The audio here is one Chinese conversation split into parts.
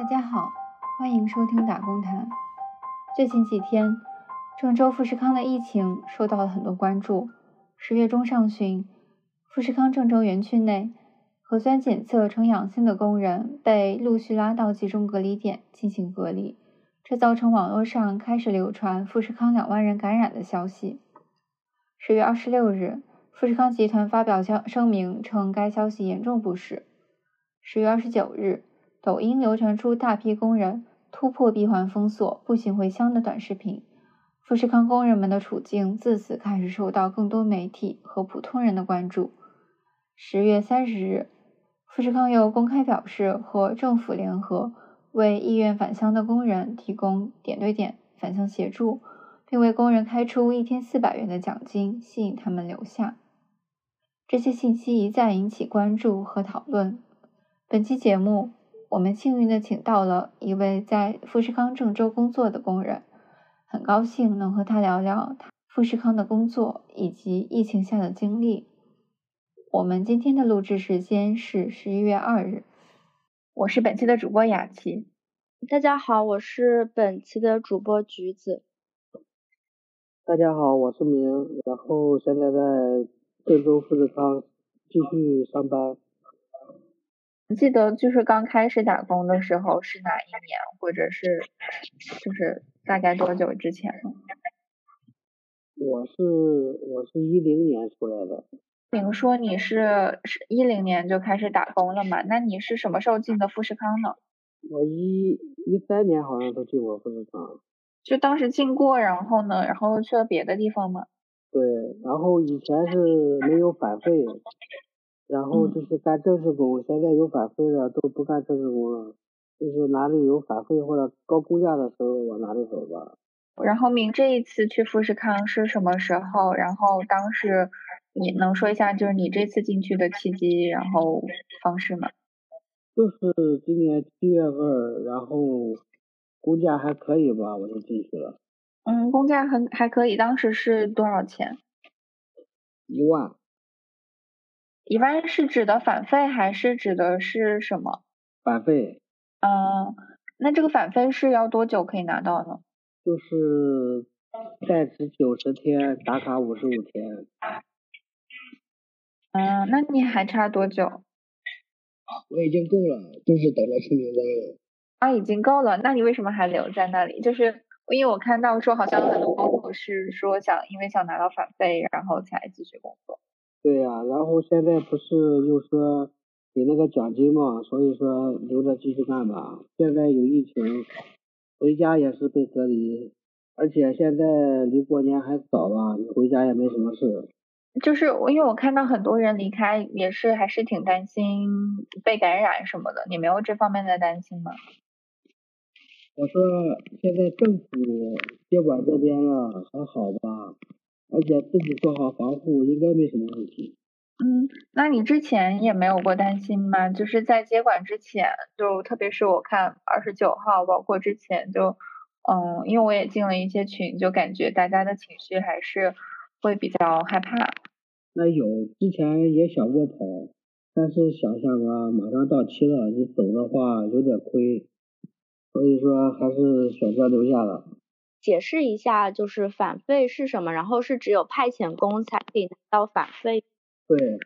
大家好，欢迎收听打工谈。最近几天，郑州富士康的疫情受到了很多关注。十月中上旬，富士康郑州园区内核酸检测呈阳性的工人被陆续拉到集中隔离点进行隔离，这造成网络上开始流传富士康两万人感染的消息。十月二十六日，富士康集团发表消声明称该消息严重不实。十月二十九日，抖音流传出大批工人突破闭环封锁、步行回乡的短视频。富士康工人们的处境自此开始受到更多媒体和普通人的关注。十月三十日，富士康又公开表示和政府联合，为意愿返乡的工人提供点对点返乡协助，并为工人开出一天四百元的奖金，吸引他们留下。这些信息一再引起关注和讨论。本期节目，我们幸运的请到了一位在富士康郑州工作的工人。很高兴能和他聊聊他富士康的工作以及疫情下的经历。我们今天的录制时间是十一月二日。我是本期的主播雅琪。大家好，我是本期的主播橘子。大家好，我是明，然后现在在郑州富士康继续上班。记得就是刚开始打工的时候是哪一年，或者是就是大概多久之前呢？我是我是一零年出来的。明说你是是一零年就开始打工了嘛？那你是什么时候进的富士康呢？我一一三年好像都进过富士康。就当时进过，然后呢，然后去了别的地方吗？对，然后以前是没有返费。然后就是干正式工，现在有返费的都不干正式工了，就是哪里有返费或者高工价的时候往哪里走吧。然后明这一次去富士康是什么时候？然后当时你能说一下就是你这次进去的契机，然后方式吗？就是今年七月份，然后工价还可以吧，我就进去了。嗯，工价很还可以，当时是多少钱？一万。一般是指的返费还是指的是什么？返费。嗯，那这个返费是要多久可以拿到呢？就是在职九十天，打卡五十五天。嗯，那你还差多久？我已经够了，就是等着出名单了。啊，已经够了，那你为什么还留在那里？就是因为我看到说好像很多工作是说想因为想拿到返费，然后才继续工作。对呀，然后现在不是又说给那个奖金嘛，所以说留着继续干吧。现在有疫情，回家也是被隔离，而且现在离过年还早吧，你回家也没什么事。就是因为我看到很多人离开，也是还是挺担心被感染什么的。你没有这方面的担心吗？我说现在政府接管这边了，还好吧。而且自己做好防护，应该没什么问题。嗯，那你之前也没有过担心吗？就是在接管之前，就特别是我看二十九号，包括之前就，嗯，因为我也进了一些群，就感觉大家的情绪还是会比较害怕。那有，之前也想过跑，但是想想啊，马上到期了，你走的话有点亏，所以说还是选择留下了。解释一下，就是返费是什么？然后是只有派遣工才可以拿到返费。对。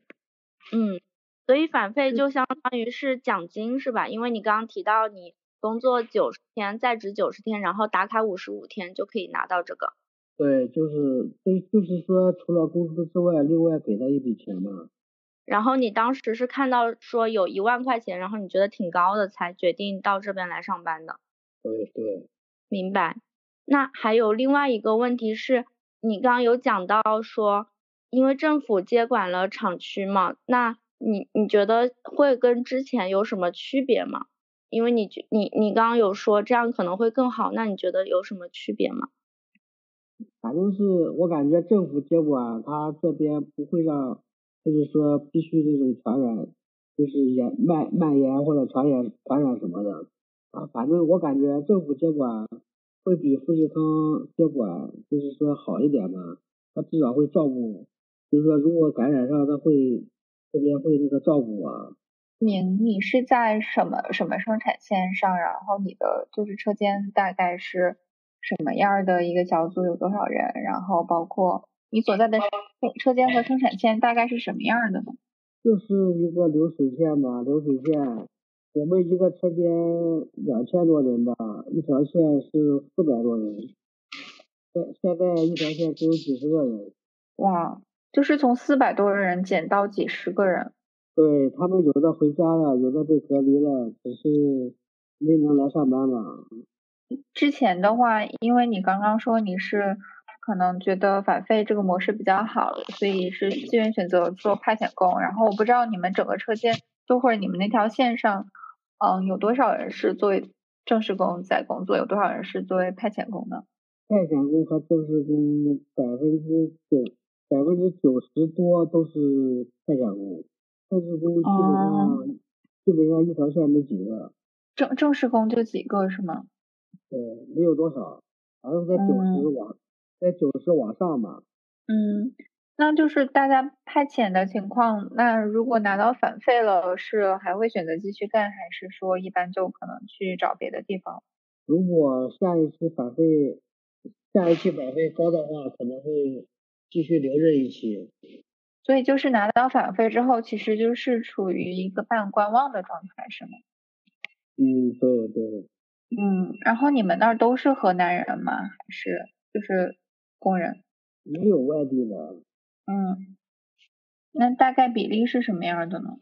嗯，所以返费就相当于是奖金是吧？因为你刚刚提到你工作九十天，在职九十天，然后打卡五十五天就可以拿到这个。对，就是就就是说，除了工资之外，另外给他一笔钱嘛。然后你当时是看到说有一万块钱，然后你觉得挺高的，才决定到这边来上班的。对对。明白。那还有另外一个问题是，你刚刚有讲到说，因为政府接管了厂区嘛，那你你觉得会跟之前有什么区别吗？因为你你你刚刚有说这样可能会更好，那你觉得有什么区别吗？反正是我感觉政府接管，他这边不会让，就是说必须这种传染，就是延蔓蔓延或者传染传染什么的啊，反正我感觉政府接管。会比富士康接管就是说好一点吧，他至少会照顾，就是说如果感染上，他会这边会那个照顾啊。你，你是在什么什么生产线上？然后你的就是车间大概是什么样的一个小组？有多少人？然后包括你所在的车间和生产线大概是什么样的呢？就是一个流水线嘛，流水线。我们一个车间两千多人吧，一条线是四百多人。现现在一条线只有几十个人。哇，就是从四百多人减到几十个人。对他们有的回家了，有的被隔离了，只是没能来上班嘛。之前的话，因为你刚刚说你是可能觉得返费这个模式比较好，所以是自愿选择做派遣工。然后我不知道你们整个车间，就或者你们那条线上，嗯，有多少人是作为正式工在工作，有多少人是作为派遣工呢？派遣工和正式工百分之九百分之九十多都是派遣工。正式工基本上基本上一条线没几个，正正式工就几个是吗？对，没有多少，好像在九十往在九十往上吧。嗯，那就是大家派遣的情况，那如果拿到返费了，是还会选择继续干，还是说一般就可能去找别的地方？如果下一次返费下一期返费高的话，可能会继续留任一期。所以就是拿到返费之后，其实就是处于一个半观望的状态，是吗？嗯，对对。嗯，然后你们那儿都是河南人吗？还是就是工人？没有外地的。嗯，那大概比例是什么样的呢？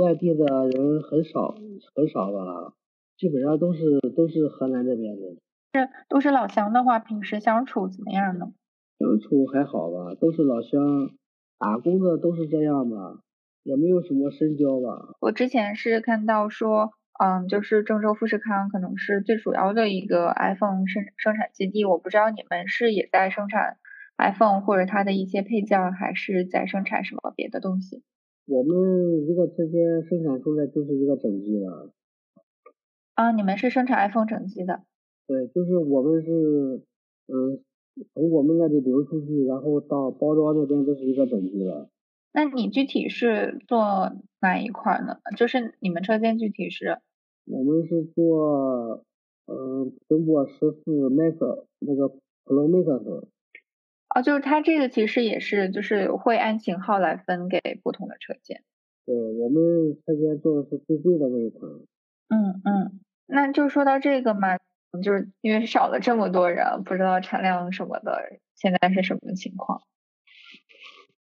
外地的人很少，很少吧，基本上都是都是河南这边的。是都是老乡的话，平时相处怎么样呢？相处还好吧，都是老乡。打工的都是这样吧，也没有什么深交吧。我之前是看到说，嗯，就是郑州富士康可能是最主要的一个 iPhone 生生产基地。我不知道你们是也在生产 iPhone 或者它的一些配件，还是在生产什么别的东西？我们一个车间生产出来就是一个整机了。啊，你们是生产 iPhone 整机的？对，就是我们是，嗯。从我们那里流出去，然后到包装那边都是一个整机了。那你具体是做哪一块呢？就是你们车间具体是？我们是做，嗯，苹果十四 Max 那个 Pro Max。哦，就是它这个其实也是，就是会按型号来分给不同的车间。对，我们车间做的是最贵的那一款。嗯嗯，那就说到这个嘛。就是因为少了这么多人，不知道产量什么的，现在是什么情况？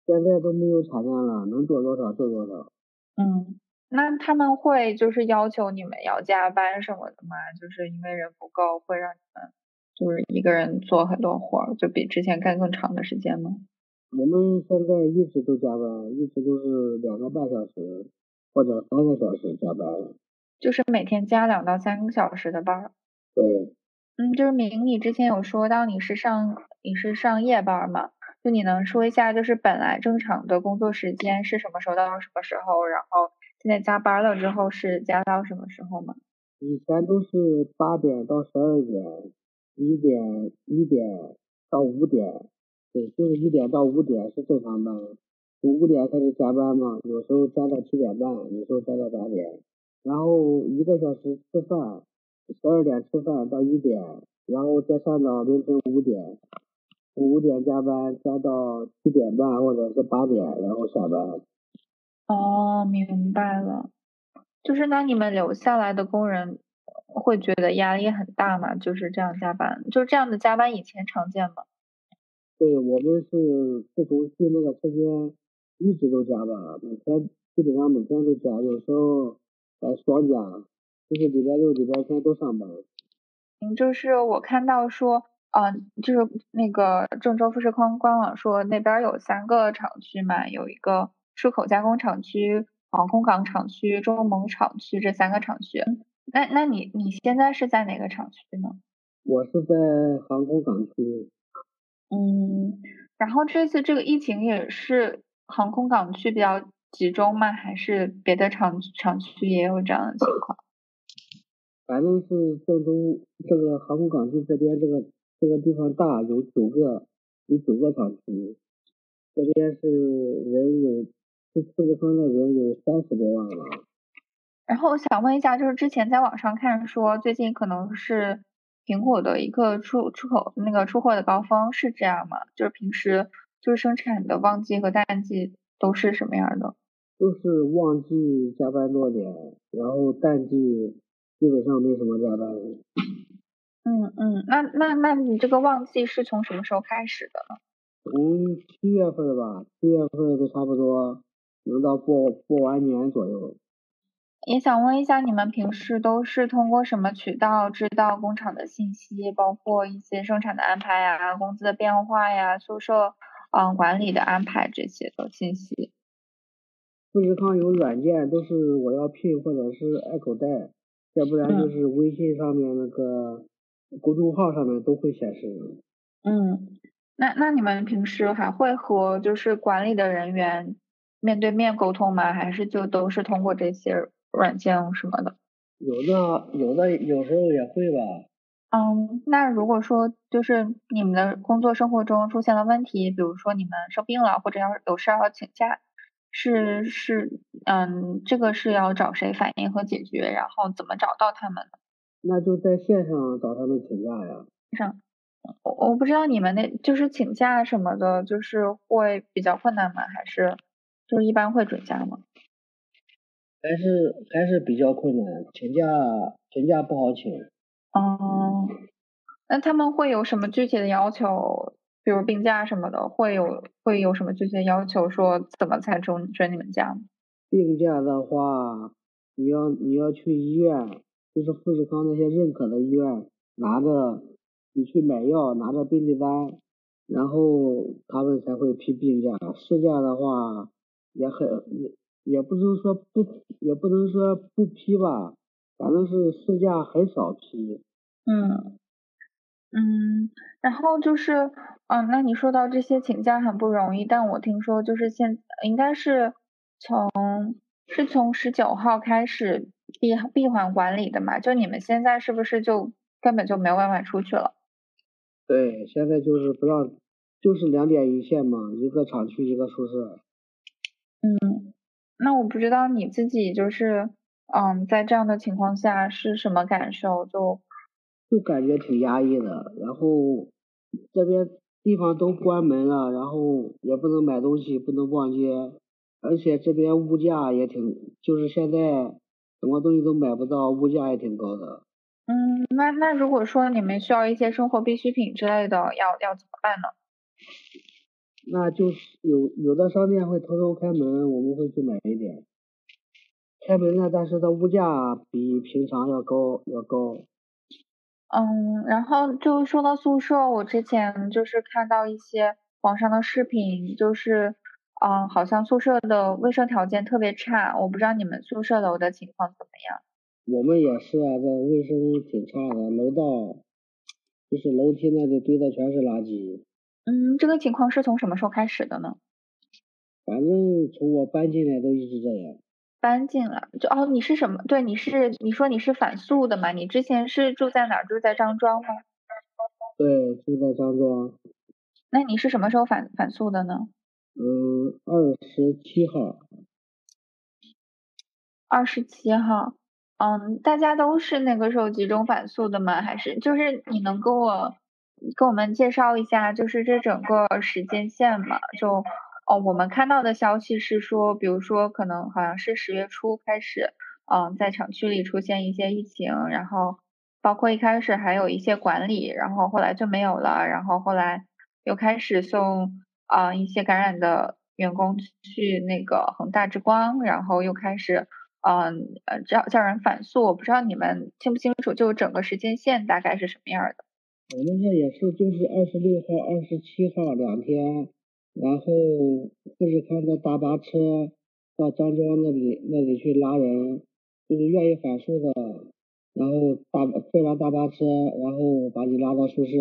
现在都没有产量了，能做多少做多少。嗯，那他们会就是要求你们要加班什么的吗？就是因为人不够，会让你们就是一个人做很多活儿，就比之前干更长的时间吗？我们现在一直都加班，一直都是两个半小时或者三个小时加班。就是每天加两到三个小时的班。对，嗯，就是明，你之前有说到你是上你是上夜班嘛？就你能说一下，就是本来正常的工作时间是什么时候到什么时候？然后现在加班了之后是加到什么时候吗？以前都是八点到十二点，一点一点到五点，对，就是一点到五点是正常班，五点开始加班嘛，有时候加到七点半，有时候加到八点，然后一个小时吃饭。十二点吃饭到一点，然后再上到凌晨五点，五点加班加到七点半或者是八点，然后下班。哦，明白了。就是那你们留下来的工人会觉得压力很大嘛？就是这样加班，就是这样的加班以前常见吗？对我们是自从进那个车间一直都加班，每天基本上每天都加，有时候还双加。就是礼拜六、礼拜天都上班。嗯，就是我看到说，嗯，就是那个郑州富士康官网说那边有三个厂区嘛，有一个出口加工厂区、航空港厂区、中蒙厂区这三个厂区。那那你你现在是在哪个厂区呢？我是在航空港区。嗯，然后这次这个疫情也是航空港区比较集中吗？还是别的厂厂区也有这样的情况？反正是郑州这个航空港区这边这个这个地方大，有九个有九个厂区，这边是人有这富士康的人有三十多万了。然后我想问一下，就是之前在网上看说，最近可能是苹果的一个出出口那个出货的高峰，是这样吗？就是平时就是生产的旺季和淡季都是什么样的？就是旺季加班多点，然后淡季基本上没什么加班。嗯嗯，那那那你这个旺季是从什么时候开始的呢？从七月份吧，七月份就差不多能到过过完年左右。也想问一下，你们平时都是通过什么渠道知道工厂的信息，包括一些生产的安排呀、工资的变化呀、宿舍嗯管理的安排这些的信息？富士康有软件，都是我要聘或者是爱口袋，要不然就是微信上面那个公众号上面都会显示。嗯，那那你们平时还会和就是管理的人员面对面沟通吗？还是就都是通过这些？软件什么的，有的有的有时候也会吧。嗯，那如果说就是你们的工作生活中出现了问题，比如说你们生病了或者要有事要请假，是是嗯，这个是要找谁反映和解决，然后怎么找到他们那就在线上找他们请假呀。上，我我不知道你们那就是请假什么的，就是会比较困难吗？还是就是一般会准假吗？还是还是比较困难，请假请假不好请。哦，那他们会有什么具体的要求？比如病假什么的，会有会有什么具体的要求？说怎么才准准你们假？病假的话，你要你要去医院，就是富士康那些认可的医院，拿着你去买药，拿着病历单，然后他们才会批病假。事假的话也很也。不能说不，也不能说不批吧，反正是事假很少批。嗯嗯，然后就是，嗯，那你说到这些请假很不容易，但我听说就是现应该是从是从十九号开始闭闭环管理的嘛？就你们现在是不是就根本就没有办法出去了？对，现在就是不让，就是两点一线嘛，一个厂区一个宿舍。嗯。那我不知道你自己就是，嗯，在这样的情况下是什么感受？就就感觉挺压抑的。然后这边地方都关门了，然后也不能买东西，不能逛街，而且这边物价也挺，就是现在什么东西都买不到，物价也挺高的。嗯，那那如果说你们需要一些生活必需品之类的，要要怎么办呢？那就是有有的商店会偷偷开门，我们会去买一点。开门了，但是它物价比平常要高，要高。嗯，然后就说到宿舍，我之前就是看到一些网上的视频，就是嗯，好像宿舍的卫生条件特别差，我不知道你们宿舍楼的情况怎么样。我们也是啊，这卫生挺差的，楼道就是楼梯那里堆的全是垃圾。嗯，这个情况是从什么时候开始的呢？反正从我搬进来都一直这样。搬进来就哦，你是什么？对，你是你说你是反宿的嘛？你之前是住在哪儿？住在张庄吗？对，住在张庄。那你是什么时候反反宿的呢？嗯，二十七号。二十七号，嗯，大家都是那个时候集中反宿的吗？还是就是你能跟我？跟我们介绍一下，就是这整个时间线嘛，就哦，我们看到的消息是说，比如说可能好像是十月初开始，嗯，在厂区里出现一些疫情，然后包括一开始还有一些管理，然后后来就没有了，然后后来又开始送啊一些感染的员工去那个恒大之光，然后又开始嗯呃叫叫人反诉，我不知道你们清不清楚，就整个时间线大概是什么样的。我们这也是，就是二十六号、二十七号两天，然后富士康的大巴车到张庄那里那里去拉人，就是愿意反诉的，然后大坐完大巴车，然后把你拉到宿舍，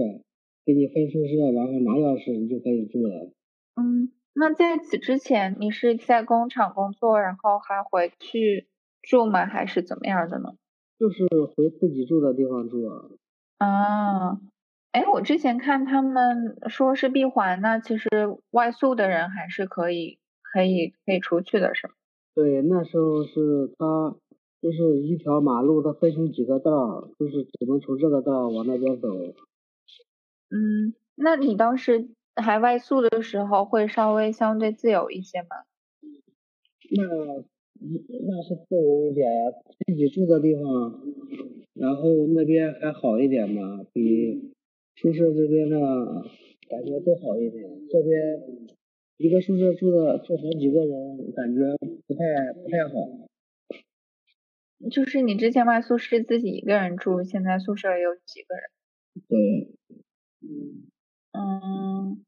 给你分宿舍，然后拿钥匙，你就可以住了。嗯，那在此之前，你是在工厂工作，然后还回去住吗？还是怎么样的呢？就是回自己住的地方住。啊。哎，我之前看他们说是闭环，那其实外宿的人还是可以可以可以出去的是吗？对，那时候是他就是一条马路，它分成几个道，就是只能从这个道往那边走。嗯，那你当时还外宿的时候，会稍微相对自由一些吗？那那是自由一点呀，自己住的地方，然后那边还好一点嘛，比宿舍这边的感觉都好一点。这边一个宿舍住的住好几个人，感觉不太不太好。就是你之前外宿是自己一个人住，现在宿舍有几个人？对。嗯，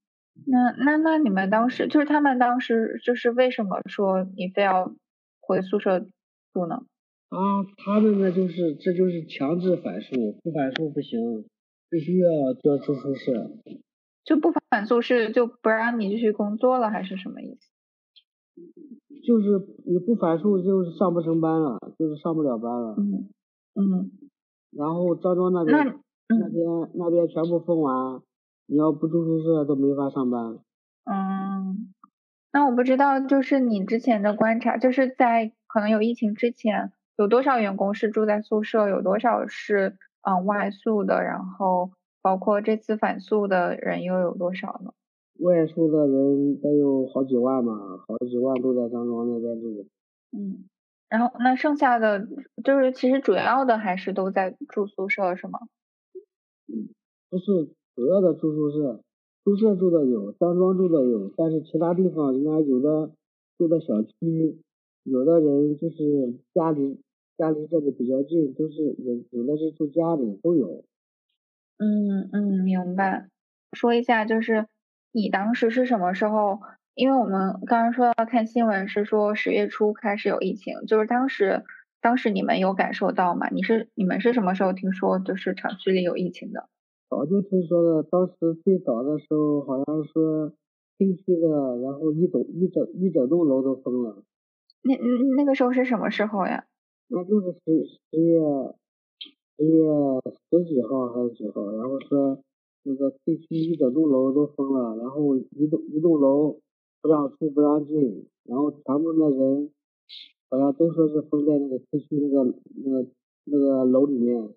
那那那你们当时就是他们当时就是为什么说你非要回宿舍住呢？啊，他们呢就是这就是强制反宿，不反宿不行，必须要住宿舍。就不返宿舍就不让你继续工作了，还是什么意思？就是你不返宿就是上不成班了，就是上不了班了。嗯嗯。然后张庄那边那边那边全部封完，你要不住宿舍都没法上班。嗯，那我不知道，就是你之前的观察，就是在可能有疫情之前，有多少员工是住在宿舍，有多少是嗯外宿的，然后包括这次返宿的人又有多少呢？外宿的人得有好几万吧，好几万都在张庄那边住。嗯，然后那剩下的就是其实主要的还是都在住宿舍是吗？嗯不是主要的住宿舍，宿舍住的有，张庄住的有，但是其他地方人家有的住的小区，有的人就是家里家离这里比较近，都是有有的是住家里都有。嗯嗯，明白。说一下，就是你当时是什么时候？因为我们刚刚说到看新闻是说十月初开始有疫情，就是当时当时你们有感受到吗？你是你们是什么时候听说就是厂区里有疫情的？早就听说了，当时最早的时候好像说新区的，然后一整一整一整栋楼都封了。那那那个时候是什么时候呀？那就是十十月十月十几号还是几号？然后说那个 K 区一整栋楼都封了，然后一栋一栋楼不让出不让进，然后全部的人好像都说是封在那个 K 区那个那个那个楼里面。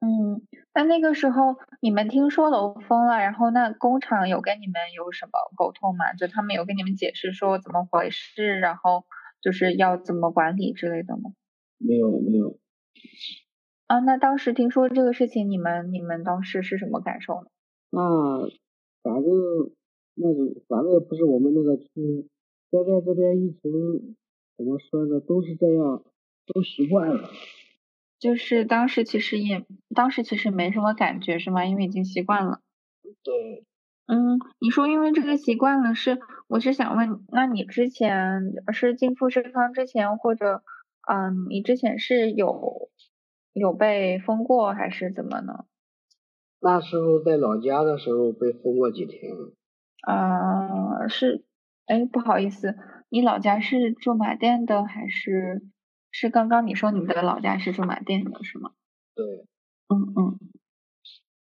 嗯，那那个时候你们听说楼封了，然后那工厂有跟你们有什么沟通吗？就他们有跟你们解释说怎么回事，然后就是要怎么管理之类的吗？没有没有。啊，那当时听说这个事情，你们你们当时是什么感受呢？那反正那反正也不是我们那个区，现在这边疫情怎么说呢，都是这样，都习惯了。就是当时其实也，当时其实没什么感觉是吗？因为已经习惯了。对。嗯，你说因为这个习惯了是，我是想问，那你之前是进富士康之前，或者嗯，你之前是有有被封过还是怎么呢？那时候在老家的时候被封过几天。啊，是，哎，不好意思，你老家是驻马店的还是？是刚刚你说你的老家是驻马店的是吗？对。嗯嗯。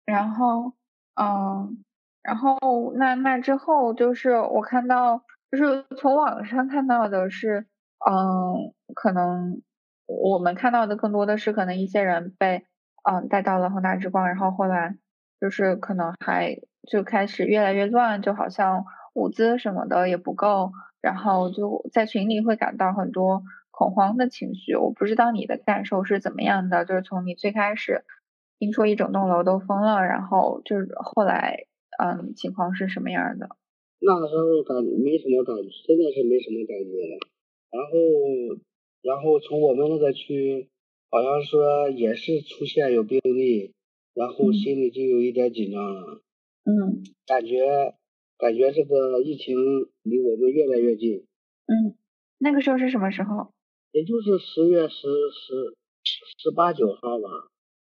然后，嗯，然后那那之后就是我看到，就是从网上看到的是，嗯，可能我们看到的更多的是可能一些人被嗯带到了恒大之光，然后后来就是可能还就开始越来越乱，就好像物资什么的也不够，然后就在群里会感到很多。恐慌的情绪，我不知道你的感受是怎么样的。就是从你最开始听说一整栋楼都封了，然后就是后来，嗯，情况是什么样的？那个时候感没什么感觉，真的是没什么感觉了。然后，然后从我们那个区，好像说也是出现有病例，然后心里就有一点紧张了。嗯。感觉感觉这个疫情离我们越来越近。嗯，那个时候是什么时候？也就是十月十十十八九号吧。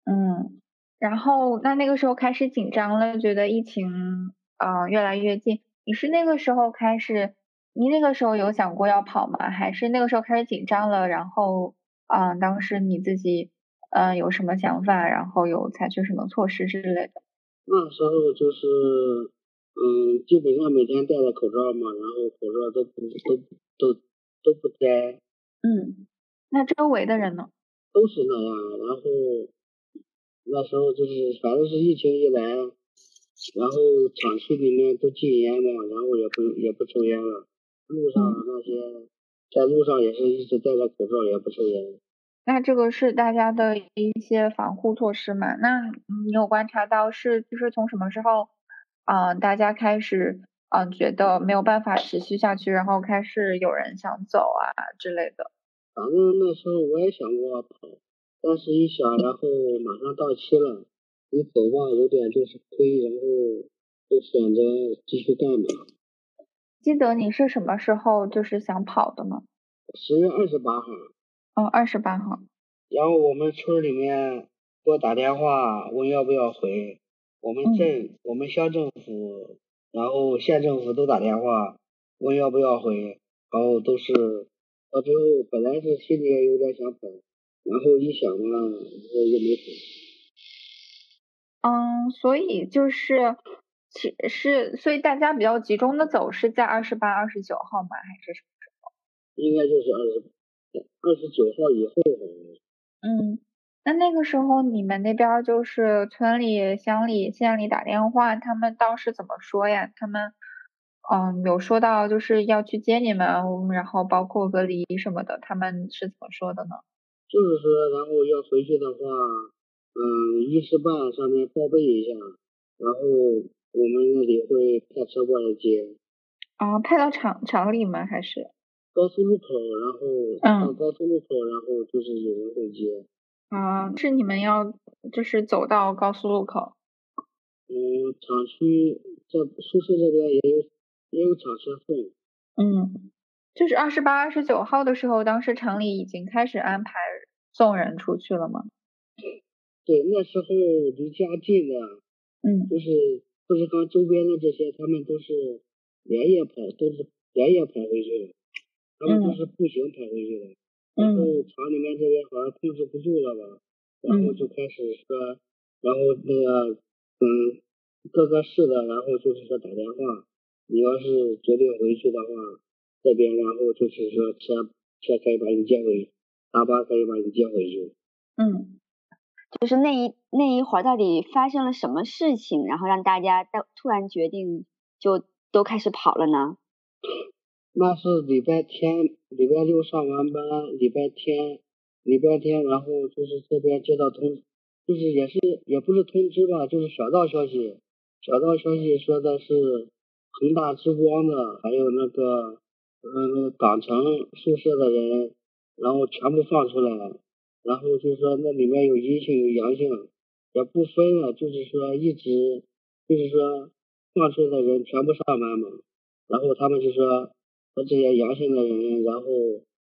嗯，然后那那个时候开始紧张了，觉得疫情啊越来越近。你是那个时候开始，你那个时候有想过要跑吗？还是那个时候开始紧张了？然后啊，当时你自己嗯有什么想法？然后有采取什么措施之类的？那时候就是嗯，基本上每天戴着口罩嘛，然后口罩都不都都都不摘。嗯，那周围的人呢？都是那样，然后那时候就是反正是疫情一来，然后厂区里面都禁烟嘛，然后也不也不抽烟了，路上那些在路上也是一直戴着口罩，也不抽烟。那这个是大家的一些防护措施嘛？那你有观察到是就是从什么时候，嗯，大家开始嗯觉得没有办法持续下去，然后开始有人想走啊之类的？反正那时候我也想过跑，但是一想，然后马上到期了，你走吧有点就是亏，然后就选择继续干吧。记得你是什么时候就是想跑的吗？十月二十八号。哦，二十八号。然后我们村里面给我打电话问要不要回，我们镇、我们乡政府，然后县政府都打电话问要不要回，然后都是。到最后，本来是心里也有点想跑，然后一想嘛，然后也没跑。嗯，所以就是，其是所以大家比较集中的走是在二十八、二十九号吗？还是什么时候？应该就是二十二十九号以后。嗯，那那个时候你们那边就是村里、乡里、县里打电话，他们当时怎么说呀？他们？嗯，有说到就是要去接你们，然后包括隔离什么的，他们是怎么说的呢？就是说，然后要回去的话，嗯，一时半上面报备一下，然后我们那里会派车过来接。啊，派到厂厂里吗？还是？高速路口，然后嗯高速路口，然后就是有人会接。啊，是你们要就是走到高速路口？嗯，厂区在宿舍这边也有。也有厂车送，嗯，就是二十八、二十九号的时候，当时厂里已经开始安排送人出去了吗？对，那时候离家近啊，嗯，就是富士康周边的这些，他们都是连夜跑，都是连夜跑回去的，他们都是步行跑回去的。然后厂里面这边好像控制不住了吧，然后就开始说，然后那个嗯，各个市的，然后就是说打电话。你要是决定回去的话，这边然后就是说车车可以把你接回，大巴可以把你接回去。嗯，就是那一那一会儿到底发生了什么事情，然后让大家到突然决定就都开始跑了呢？那是礼拜天，礼拜六上完班，礼拜天，礼拜天，然后就是这边接到通，就是也是也不是通知吧，就是小道消息，小道消息说的是。恒大之光的，还有那个，嗯，港城宿舍的人，然后全部放出来了，然后就是说那里面有阴性有阳性，也不分了，就是说一直，就是说放出的人全部上班嘛，然后他们就说和这些阳性的人，然后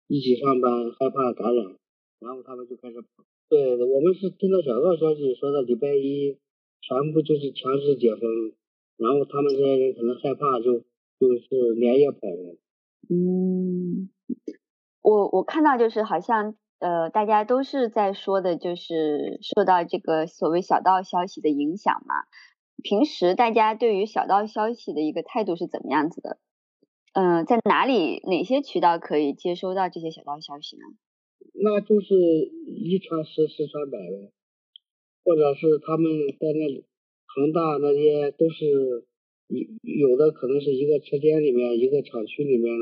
一起上班，害怕感染，然后他们就开始跑。对，我们是听到小道消息说的礼拜一全部就是强制解封。然后他们这些人可能害怕，就就是连夜跑了。嗯，我我看到就是好像呃，大家都是在说的，就是受到这个所谓小道消息的影响嘛。平时大家对于小道消息的一个态度是怎么样子的？嗯，在哪里哪些渠道可以接收到这些小道消息呢？那就是一传十，十传百呗，或者是他们在那。恒大那些都是有有的可能是一个车间里面一个厂区里面，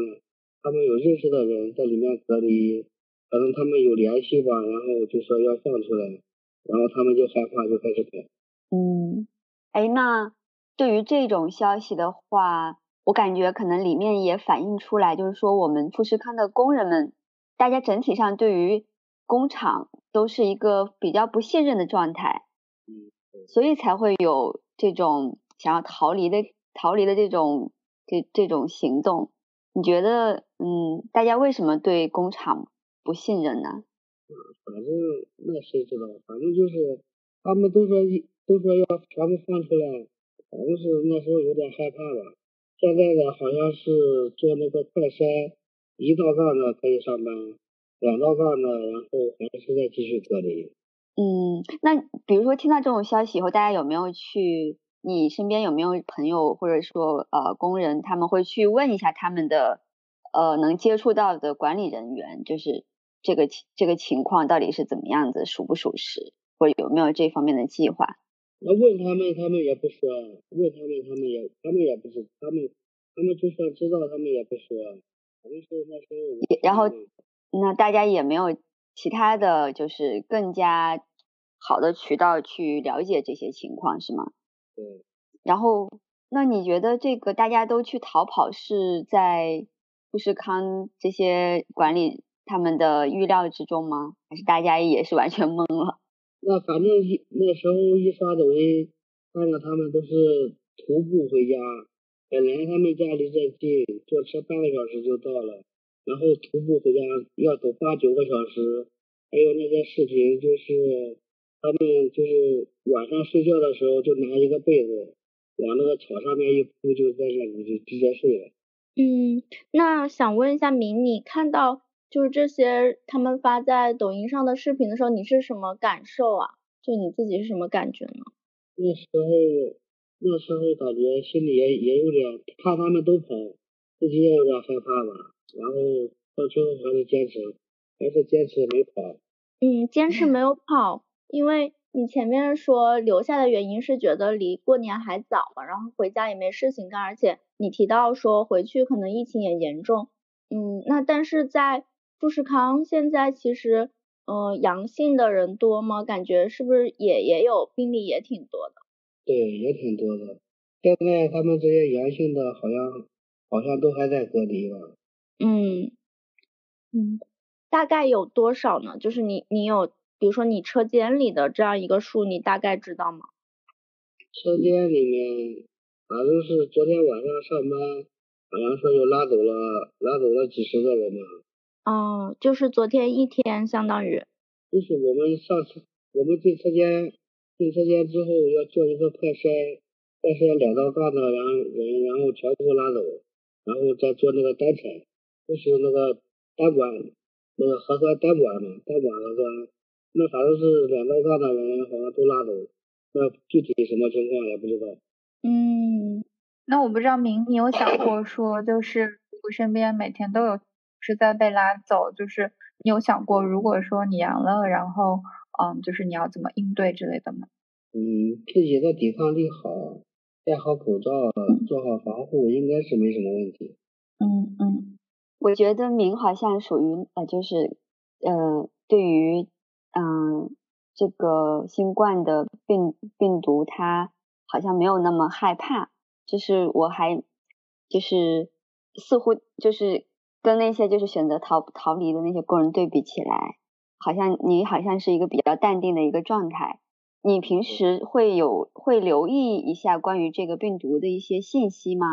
他们有认识的人在里面隔离，可能他们有联系吧，然后就说要放出来，然后他们就害怕就开始跑。嗯，哎，那对于这种消息的话，我感觉可能里面也反映出来，就是说我们富士康的工人们，大家整体上对于工厂都是一个比较不信任的状态。嗯。所以才会有这种想要逃离的逃离的这种这这种行动。你觉得，嗯，大家为什么对工厂不信任呢？反正那谁知道，反正就是他们都说一都说要全部放出来，反正是那时候有点害怕吧。现在呢，好像是做那个快筛，一道杠的可以上班，两道杠的，然后还是在继续隔离。嗯，那比如说听到这种消息以后，大家有没有去你身边有没有朋友或者说呃工人，他们会去问一下他们的呃能接触到的管理人员，就是这个这个情况到底是怎么样子，属不属实，或者有没有这方面的计划？那问他们，他们也不说；问他们，他们也他们也不是，他们他们就算知道，他们也不说。反正是那时候。然后，那大家也没有其他的就是更加好的渠道去了解这些情况，是吗？对。然后，那你觉得这个大家都去逃跑是在富士康这些管理他们的预料之中吗？还是大家也是完全懵了？那反正一那时候一刷抖音，看到他们都是徒步回家，本来他们家离这近，坐车半个小时就到了，然后徒步回家要走八九个小时，还有那些视频就是他们就是晚上睡觉的时候就拿一个被子往那个草上面一铺，就在那里就直接睡了。嗯，那想问一下明，你看到？就是这些他们发在抖音上的视频的时候，你是什么感受啊？就你自己是什么感觉呢？那时候那时候感觉心里也也有点怕，他们都跑，自己也有点害怕吧。然后到最后还是坚持，还是坚持没跑。嗯，坚持没有跑，因为你前面说留下的原因是觉得离过年还早嘛，然后回家也没事情干，而且你提到说回去可能疫情也严重。嗯，那但是在富士康现在其实，嗯，阳性的人多吗？感觉是不是也也有病例也挺多的？对，也挺多的。现在他们这些阳性的，好像好像都还在隔离吧？嗯嗯，大概有多少呢？就是你你有，比如说你车间里的这样一个数，你大概知道吗？车间里面，反正是昨天晚上上班，好像说又拉走了，拉走了几十个人嘛。哦，就是昨天一天，相当于。就是我们上次，我们进车间，进车间之后要做一个快筛，快筛两道杠的，然后人，然后全部拉走，然后再做那个单采，就是那个单管，那个核酸单管嘛，单管核酸，那反正是两道杠的人好像都拉走，那具体什么情况也不知道。嗯，那我不知道明，你有想过说，就是我身边每天都有。是在被拉走，就是你有想过，如果说你阳了，然后嗯，就是你要怎么应对之类的吗？嗯，自己的抵抗力好，戴好口罩，做好防护，应该是没什么问题。嗯嗯，我觉得明好像属于呃，就是呃，对于嗯这个新冠的病病毒，他好像没有那么害怕，就是我还就是似乎就是。跟那些就是选择逃逃离的那些工人对比起来，好像你好像是一个比较淡定的一个状态。你平时会有会留意一下关于这个病毒的一些信息吗？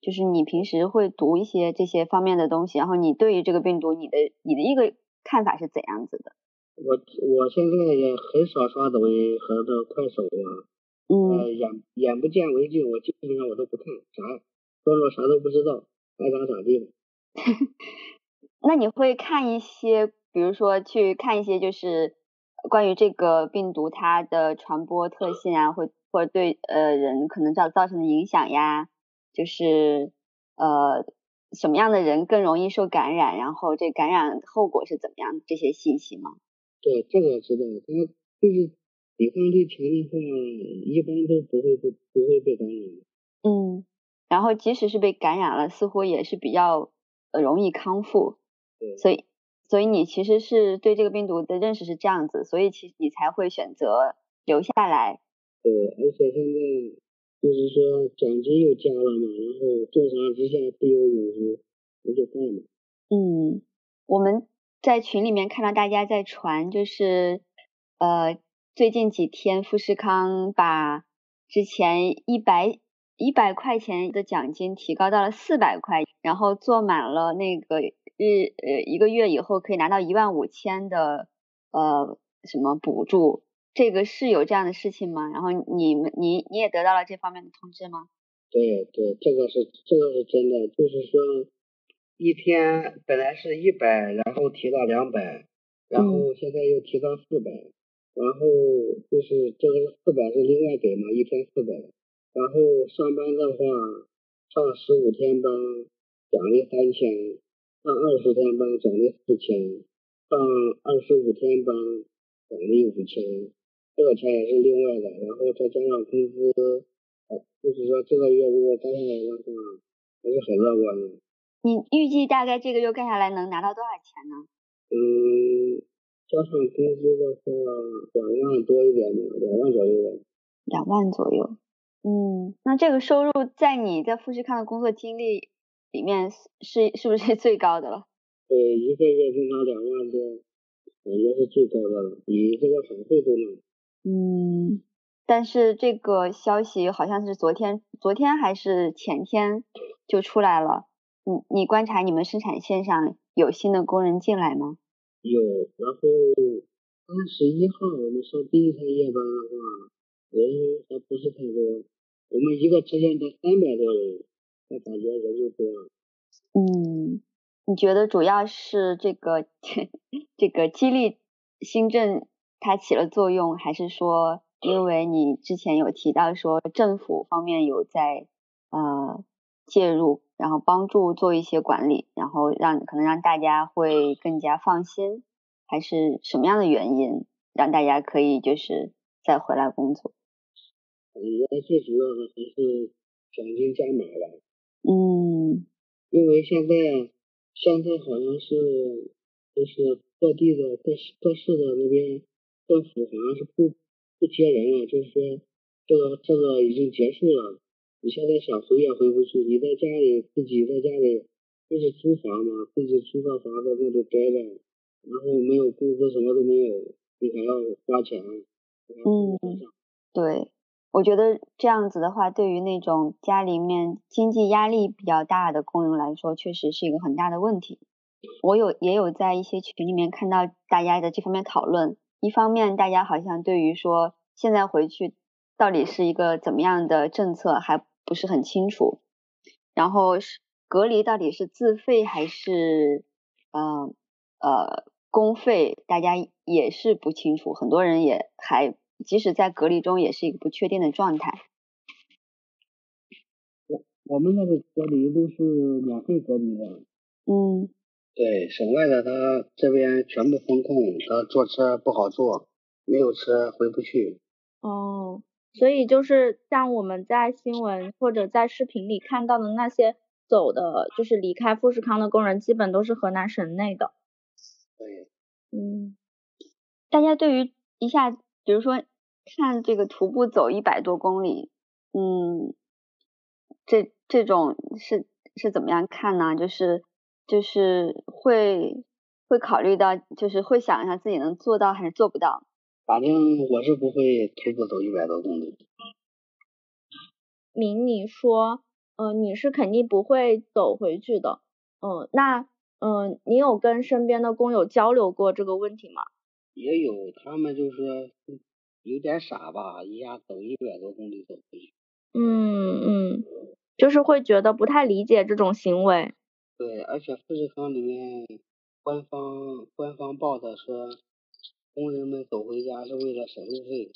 就是你平时会读一些这些方面的东西，然后你对于这个病毒，你的你的一个看法是怎样子的？我我现在也很少刷抖音和那快手啊，嗯，眼眼不见为净，我基本上我都不看，啥说说啥都不知道，爱咋咋地吧。那你会看一些，比如说去看一些，就是关于这个病毒它的传播特性啊，或或者对呃人可能造造成的影响呀，就是呃什么样的人更容易受感染，然后这感染后果是怎么样这些信息吗？对，这个知道，它就是抵抗力强的话，一般都不会被不会被感染。嗯，然后即使是被感染了，似乎也是比较。容易康复，对所以所以你其实是对这个病毒的认识是这样子，所以其实你才会选择留下来。对，而且现在就是说奖金又加了嘛，然后重伤之下必有勇夫，那就干嘛。嗯，我们在群里面看到大家在传，就是呃最近几天富士康把之前一百。一百块钱的奖金提高到了四百块，然后做满了那个日呃一个月以后可以拿到一万五千的呃什么补助，这个是有这样的事情吗？然后你们你你也得到了这方面的通知吗？对对，这个是这个是真的，就是说一天本来是一百，然后提到两百，然后现在又提到四百，然后就是这个四百是另外给嘛，一天四百。然后上班的话，上十五天班奖励三千，上二十天班奖励四千，上二十五天班奖励五千，这个钱也是另外的，然后再加上工资，就是说这个月如果干下来的话，还是很乐观的。你预计大概这个月干下来能拿到多少钱呢？嗯，加上工资的话，两万多一点吧，两万左右吧。两万左右。嗯，那这个收入在你在富士康的工作经历里面是是不是最高的了？对，一个月挣他两万多，感觉是最高的了，比这个返费都能。嗯，但是这个消息好像是昨天，昨天还是前天就出来了。你你观察你们生产线上有新的工人进来吗？有，然后三十一号我们上第一天夜班的话，人还不是太多，我们一个车间才三百多人，我感觉人就多了。嗯，你觉得主要是这个 这个激励新政它起了作用，还是说因为你之前有提到说政府方面有在呃介入？然后帮助做一些管理，然后让可能让大家会更加放心，还是什么样的原因让大家可以就是再回来工作？我觉得最主要的还是奖金加码吧。嗯，因为现在现在好像是就是各地的各各市的那边政府好像是不不接人了，就是说这个这个已经结束了。你现在想回也回不去，你在家里自己在家里就是租房嘛，自己租个房子那就待着，然后没有工资，什么都没有，你还要花钱。嗯，对，我觉得这样子的话，对于那种家里面经济压力比较大的工人来说，确实是一个很大的问题。我有也有在一些群里面看到大家的这方面讨论，一方面大家好像对于说现在回去到底是一个怎么样的政策还。不是很清楚，然后是隔离到底是自费还是呃呃公费，大家也是不清楚，很多人也还即使在隔离中也是一个不确定的状态。我我们那个隔离都是免费隔离的。嗯。对，省外的他这边全部封控，他坐车不好坐，没有车回不去。哦。所以就是像我们在新闻或者在视频里看到的那些走的，就是离开富士康的工人，基本都是河南省内的。对。嗯。大家对于一下，比如说看这个徒步走一百多公里，嗯，这这种是是怎么样看呢？就是就是会会考虑到，就是会想一下自己能做到还是做不到。反正我是不会徒步走一百多公里。明，你说，呃，你是肯定不会走回去的，嗯，那，嗯，你有跟身边的工友交流过这个问题吗？也有，他们就是有点傻吧，一下走一百多公里走回去。嗯嗯，就是会觉得不太理解这种行为。对，而且富士康里面官方官方报的说。工人们走回家是为了省路费。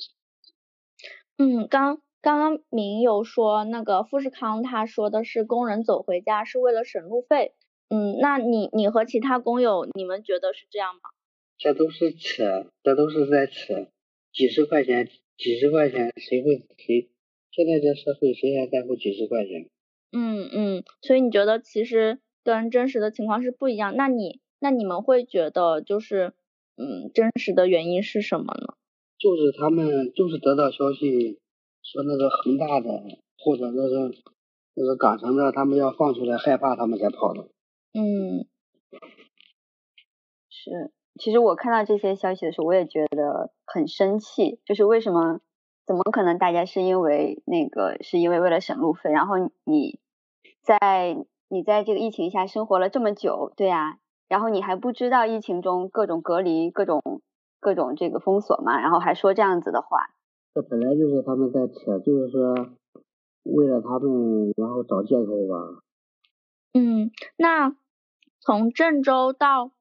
嗯，刚刚刚明有说那个富士康，他说的是工人走回家是为了省路费。嗯，那你你和其他工友，你们觉得是这样吗？这都是扯，这都是在扯。几十块钱，几十块钱，谁会谁？现在这社会谁还在乎几十块钱？嗯嗯，所以你觉得其实跟真实的情况是不一样？那你那你们会觉得就是？嗯，真实的原因是什么呢？就是他们就是得到消息说那个恒大的或者那个那个港城的他们要放出来，害怕他们才跑的。嗯，是。其实我看到这些消息的时候，我也觉得很生气。就是为什么？怎么可能？大家是因为那个是因为为了省路费，然后你在你在这个疫情下生活了这么久，对呀。然后你还不知道疫情中各种隔离、各种各种这个封锁嘛？然后还说这样子的话，这本来就是他们在扯，就是说为了他们，然后找借口吧。嗯，那从郑州到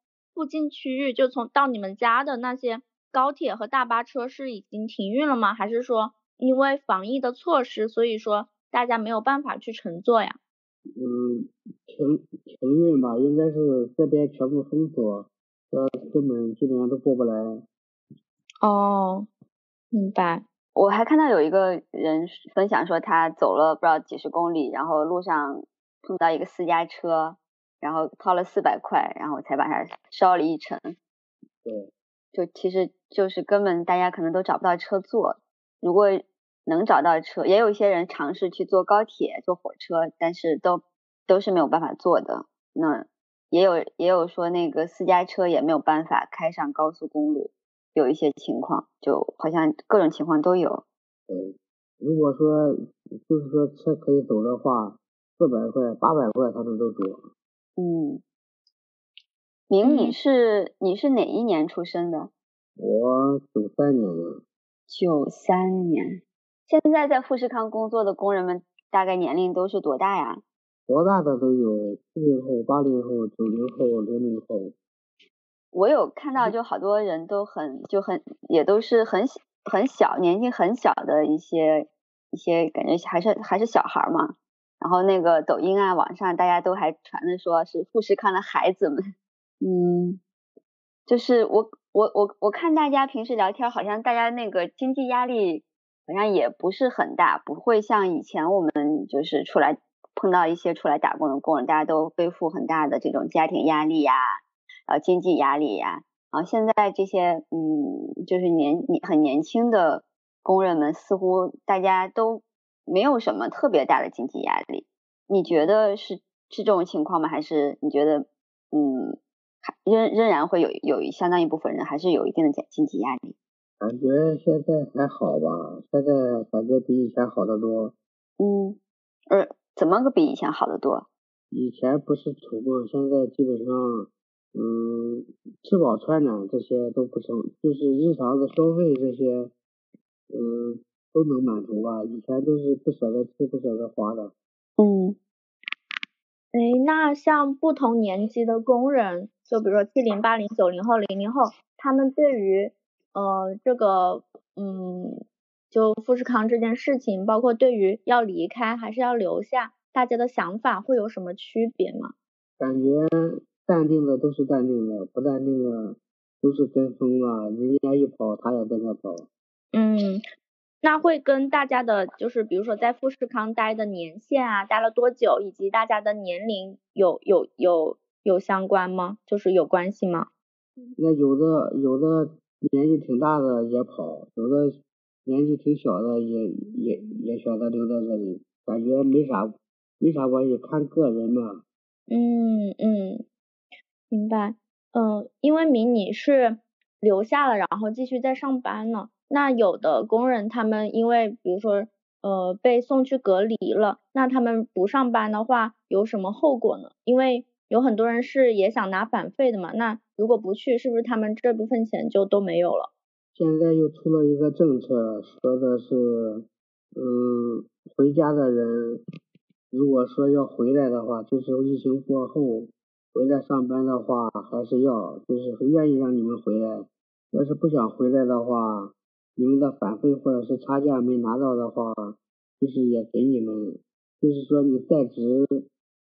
附近区域，就从到你们家的那些高铁和大巴车是已经停运了吗？还是说因为防疫的措施，所以说大家没有办法去乘坐呀。嗯，停停运吧，应该是这边全部封锁，呃，根本基本上都过不来。哦，明白。我还看到有一个人分享说，他走了不知道几十公里，然后路上碰到一个私家车，然后掏了四百块，然后才把它烧了一程。对。就其实就是根本大家可能都找不到车坐，如果能找到车，也有一些人尝试去坐高铁、坐火车，但是都都是没有办法坐的。那也有也有说那个私家车也没有办法开上高速公路，有一些情况，就好像各种情况都有。嗯，如果说就是说车可以走的话，四百块、八百块他们都坐。嗯。明，你是你是哪一年出生的？我九三年的。九三年，现在在富士康工作的工人们大概年龄都是多大呀？多大的都有，七零后、八零后、九零后、零零后。我有看到，就好多人都很就很也都是很很小年纪很小的一些一些感觉还是还是小孩嘛。然后那个抖音啊，网上大家都还传的说是富士康的孩子们。嗯，就是我我我我看大家平时聊天，好像大家那个经济压力好像也不是很大，不会像以前我们就是出来碰到一些出来打工的工人，大家都背负很大的这种家庭压力呀，然后经济压力呀。然后现在这些嗯，就是年很年轻的工人们，似乎大家都没有什么特别大的经济压力。你觉得是是这种情况吗？还是你觉得嗯？仍仍然会有有相当一部分人还是有一定的经经济压力。感觉现在还好吧，现在感觉比以前好得多。嗯，呃，怎么个比以前好得多？以前不是穷嘛，现在基本上，嗯，吃饱穿暖这些都不成，就是日常的消费这些，嗯，都能满足吧。以前都是不舍得吃不舍得花的。嗯。哎，那像不同年级的工人，就比如说七零、八零、九零后、零零后，他们对于呃这个嗯，就富士康这件事情，包括对于要离开还是要留下，大家的想法会有什么区别吗？感觉淡定的都是淡定的，不淡定的都是跟风了，人家一跑，他也跟着跑。嗯。那会跟大家的，就是比如说在富士康待的年限啊，待了多久，以及大家的年龄有有有有相关吗？就是有关系吗？那有的有的年纪挺大的也跑，有的年纪挺小的也也也选择留在这里，感觉没啥没啥关系，看个人嘛。嗯嗯，明白。嗯，因为明你是留下了，然后继续在上班呢。那有的工人他们因为比如说呃被送去隔离了，那他们不上班的话有什么后果呢？因为有很多人是也想拿返费的嘛，那如果不去，是不是他们这部分钱就都没有了？现在又出了一个政策，说的是嗯回家的人如果说要回来的话，就是疫情过后回来上班的话还是要，就是愿意让你们回来，要是不想回来的话。你们的返费或者是差价没拿到的话，就是也给你们，就是说你在职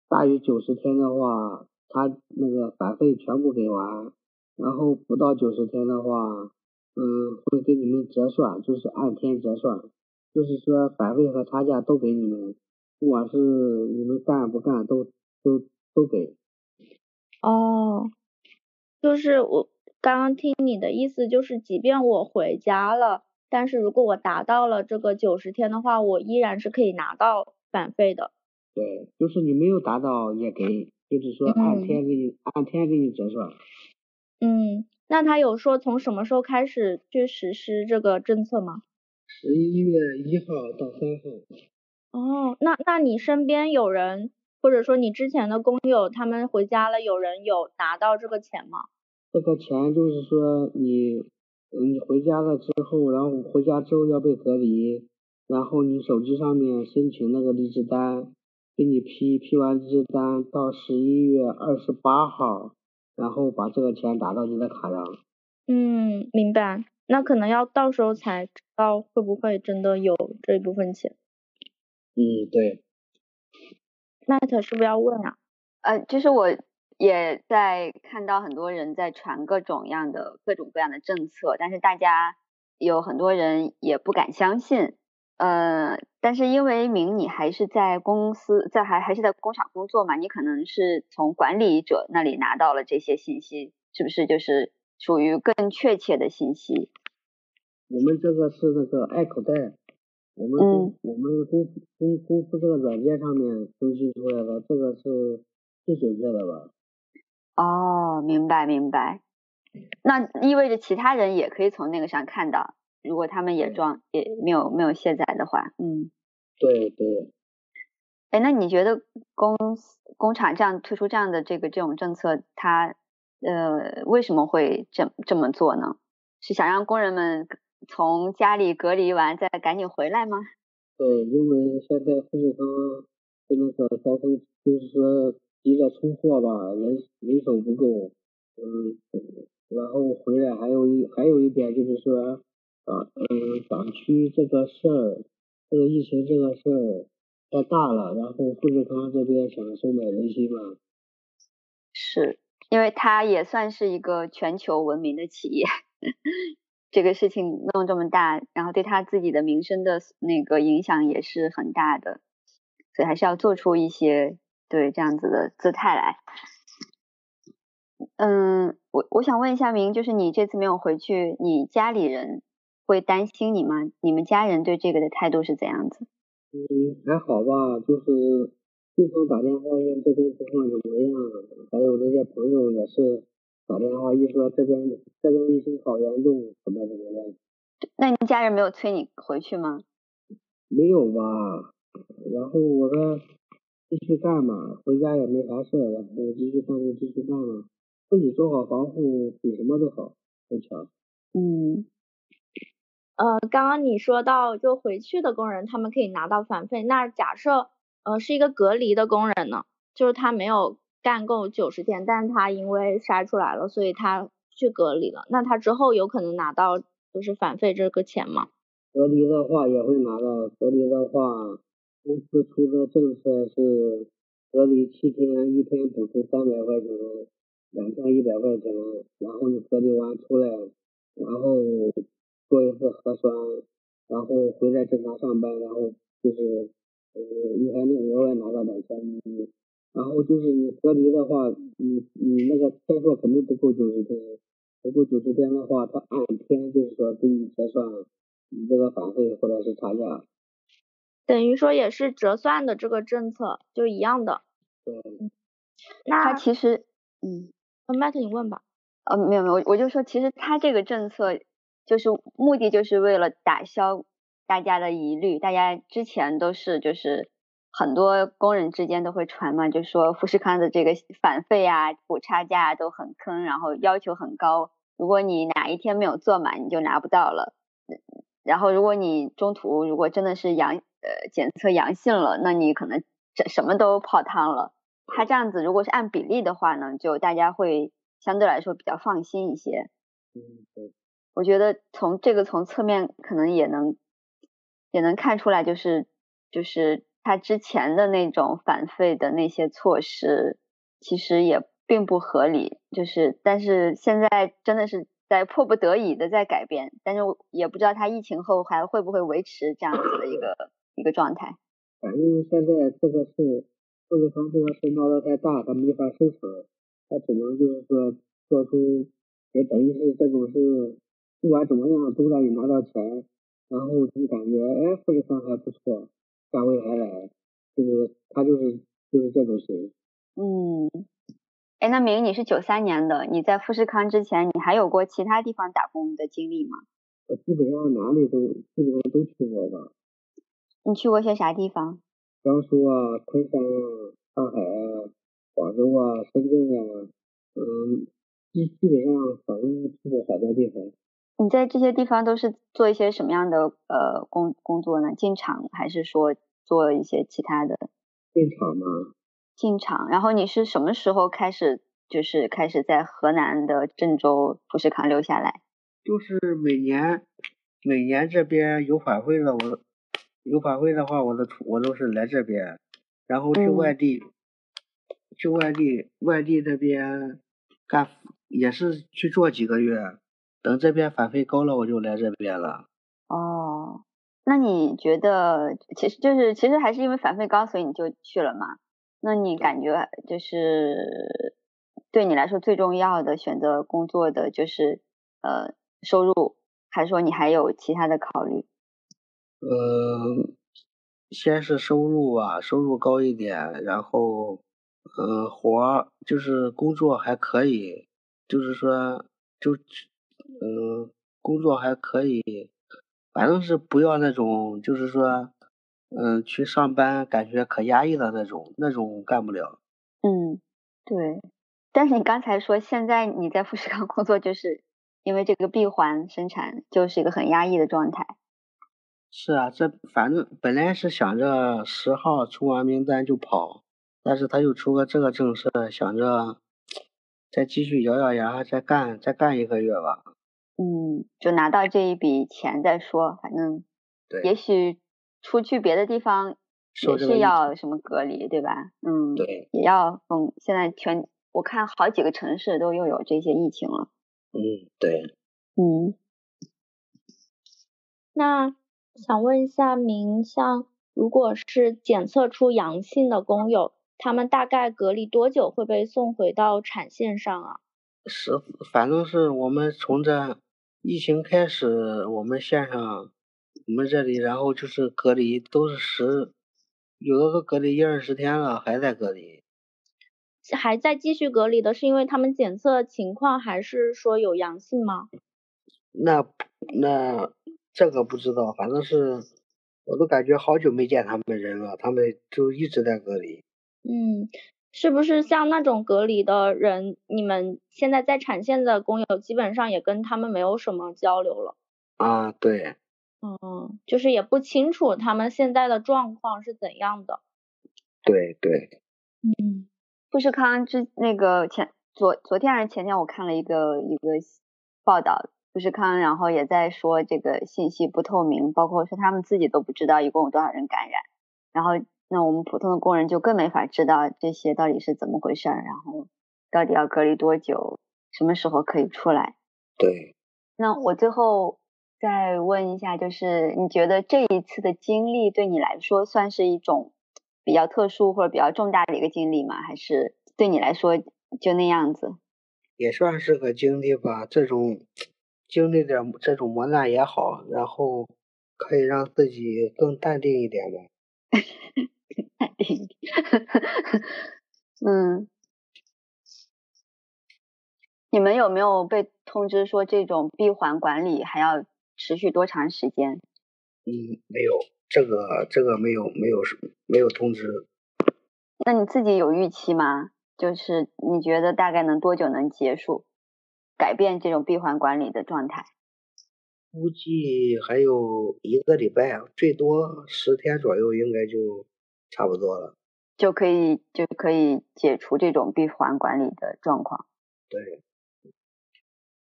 大于九十天的话，他那个返费全部给完，然后不到九十天的话，嗯，会给你们折算，就是按天折算，就是说返费和差价都给你们，不管是你们干不干都都都给。哦，就是我刚刚听你的意思，就是即便我回家了。但是如果我达到了这个九十天的话，我依然是可以拿到返费的。对，就是你没有达到也给，就是说按天给你按天给你折算。嗯，那他有说从什么时候开始去实施这个政策吗？十一月一号到三号。哦，那那你身边有人，或者说你之前的工友，他们回家了，有人有拿到这个钱吗？这个钱就是说你。你回家了之后，然后回家之后要被隔离，然后你手机上面申请那个离职单，给你批，批完离职单到十一月二十八号，然后把这个钱打到你的卡上。嗯，明白。那可能要到时候才知道会不会真的有这一部分钱。嗯，对。Matt 是不是要问啊？呃，就是我也在看到很多人在传各种样的各种各样的政策，但是大家有很多人也不敢相信。呃，但是因为明你还是在公司，在还还是在工厂工作嘛，你可能是从管理者那里拿到了这些信息，是不是就是属于更确切的信息？我们这个是那个爱口袋，我们我们公公公司这个软件上面分析出来的，这个是最准确的吧？哦，明白明白，那意味着其他人也可以从那个上看到。如果他们也装也没有没有卸载的话，嗯，对对。哎，那你觉得公司工厂这样推出这样的这个这种政策，它呃为什么会这这么做呢？是想让工人们从家里隔离完再赶紧回来吗？对，因为现在富士康这个交通就是说急着出货吧，人人手不够，嗯，然后回来还有一还有一点就是说。啊，嗯，港区这个事儿，这个疫情这个事儿太大了，然后富士康这边想收买人心嘛。是，因为它也算是一个全球闻名的企业，这个事情弄这么大，然后对他自己的名声的那个影响也是很大的，所以还是要做出一些对这样子的姿态来。嗯，我我想问一下明，就是你这次没有回去，你家里人？会担心你吗？你们家人对这个的态度是怎样子？嗯，还好吧，就是经常打电话问这边情况怎么样，还有那些朋友也是打电话一说这边这边疫情好严重，怎么怎么样。那你家人没有催你回去吗？没有吧，然后我说继续干嘛，回家也没啥事儿，然后继续干就继续干嘛，自己做好防护比什么都好很强。嗯。呃，刚刚你说到就回去的工人，他们可以拿到返费。那假设呃是一个隔离的工人呢，就是他没有干够九十天，但是他因为筛出来了，所以他去隔离了。那他之后有可能拿到就是返费这个钱吗？隔离的话也会拿到，隔离的话公司出的政策是隔离七天，一天补助三百块钱，两天一百块钱，然后你隔离完出来，然后。做一次核酸，然后回来正常上班，然后就是呃你还能额外拿到两千一，然后就是你隔离的话，你你那个天数肯定不够九十天，不够九十天的话，他按天就是说给你结算你这个返费或者是差价。等于说也是折算的这个政策就一样的。对。那他其实嗯，那 Matt 你问吧。呃没有没有，我我就说其实他这个政策。就是目的就是为了打消大家的疑虑，大家之前都是就是很多工人之间都会传嘛，就说富士康的这个返费啊、补差价都很坑，然后要求很高，如果你哪一天没有做满，你就拿不到了。然后如果你中途如果真的是阳呃检测阳性了，那你可能这什么都泡汤了。他这样子如果是按比例的话呢，就大家会相对来说比较放心一些。嗯，对。我觉得从这个从侧面可能也能也能看出来，就是就是他之前的那种反费的那些措施，其实也并不合理。就是但是现在真的是在迫不得已的在改变，但是也不知道他疫情后还会不会维持这样子的一个一个状态。反正现在这个事，富士康这个事闹得太大，他没法收场，他只能就是说做出也等于是这种是。不管怎么样，都让你拿到钱，然后就感觉哎，富士康还不错，价位还来，就是他就是就是这种型。嗯，哎，那明你是九三年的，你在富士康之前，你还有过其他地方打工的经历吗？我基本上哪里都基本上都去过吧。你去过些啥地方？江苏啊，昆山啊，上海啊，广州啊，深圳啊，嗯，基基本上反正去过好多地方。你在这些地方都是做一些什么样的呃工工作呢？进厂还是说做一些其他的？进厂吗？进厂。然后你是什么时候开始就是开始在河南的郑州富士康留下来？就是每年每年这边有反馈了，我有反馈的话，我都我都是来这边，然后去外地，去外地外地这边干也是去做几个月，等这边反馈高了，我就来这边了。哦，那你觉得其实就是其实还是因为反馈高，所以你就去了嘛？那你感觉就是对你来说最重要的选择工作的就是呃收入，还是说你还有其他的考虑？嗯，先是收入吧，收入高一点，然后嗯活儿就是工作还可以，就是说就嗯工作还可以，反正是不要那种就是说。嗯，去上班感觉可压抑的那种，那种干不了。嗯，对。但是你刚才说现在你在富士康工作，就是因为这个闭环生产就是一个很压抑的状态。是啊，这反正本来是想着十号出完名单就跑，但是他又出个这个政策，想着再继续咬咬牙，再干再干一个月吧。嗯，就拿到这一笔钱再说，反正对，也许。出去别的地方也是要什么隔离，对吧？嗯，对，也要封。现在全我看好几个城市都又有这些疫情了。嗯，对。嗯，那想问一下，明像如果是检测出阳性的工友，他们大概隔离多久会被送回到产线上啊？是，反正是我们从这疫情开始，我们线上。我们这里，然后就是隔离，都是十，有的都隔离一二十天了，还在隔离，还在继续隔离的，是因为他们检测情况，还是说有阳性吗？那那这个不知道，反正是，我都感觉好久没见他们人了，他们就一直在隔离。嗯，是不是像那种隔离的人，你们现在在产线的工友，基本上也跟他们没有什么交流了？啊，对。嗯，就是也不清楚他们现在的状况是怎样的。对对。嗯，富士康之那个前昨昨天还是前天，我看了一个一个报道，富士康然后也在说这个信息不透明，包括说他们自己都不知道一共有多少人感染，然后那我们普通的工人就更没法知道这些到底是怎么回事，然后到底要隔离多久，什么时候可以出来。对。那我最后。再问一下，就是你觉得这一次的经历对你来说算是一种比较特殊或者比较重大的一个经历吗？还是对你来说就那样子？也算是个经历吧，这种经历点这种磨难也好，然后可以让自己更淡定一点吧。淡定。嗯。你们有没有被通知说这种闭环管理还要？持续多长时间？嗯，没有，这个这个没有没有没有通知。那你自己有预期吗？就是你觉得大概能多久能结束，改变这种闭环管理的状态？估计还有一个礼拜，最多十天左右，应该就差不多了。就可以就可以解除这种闭环管理的状况。对。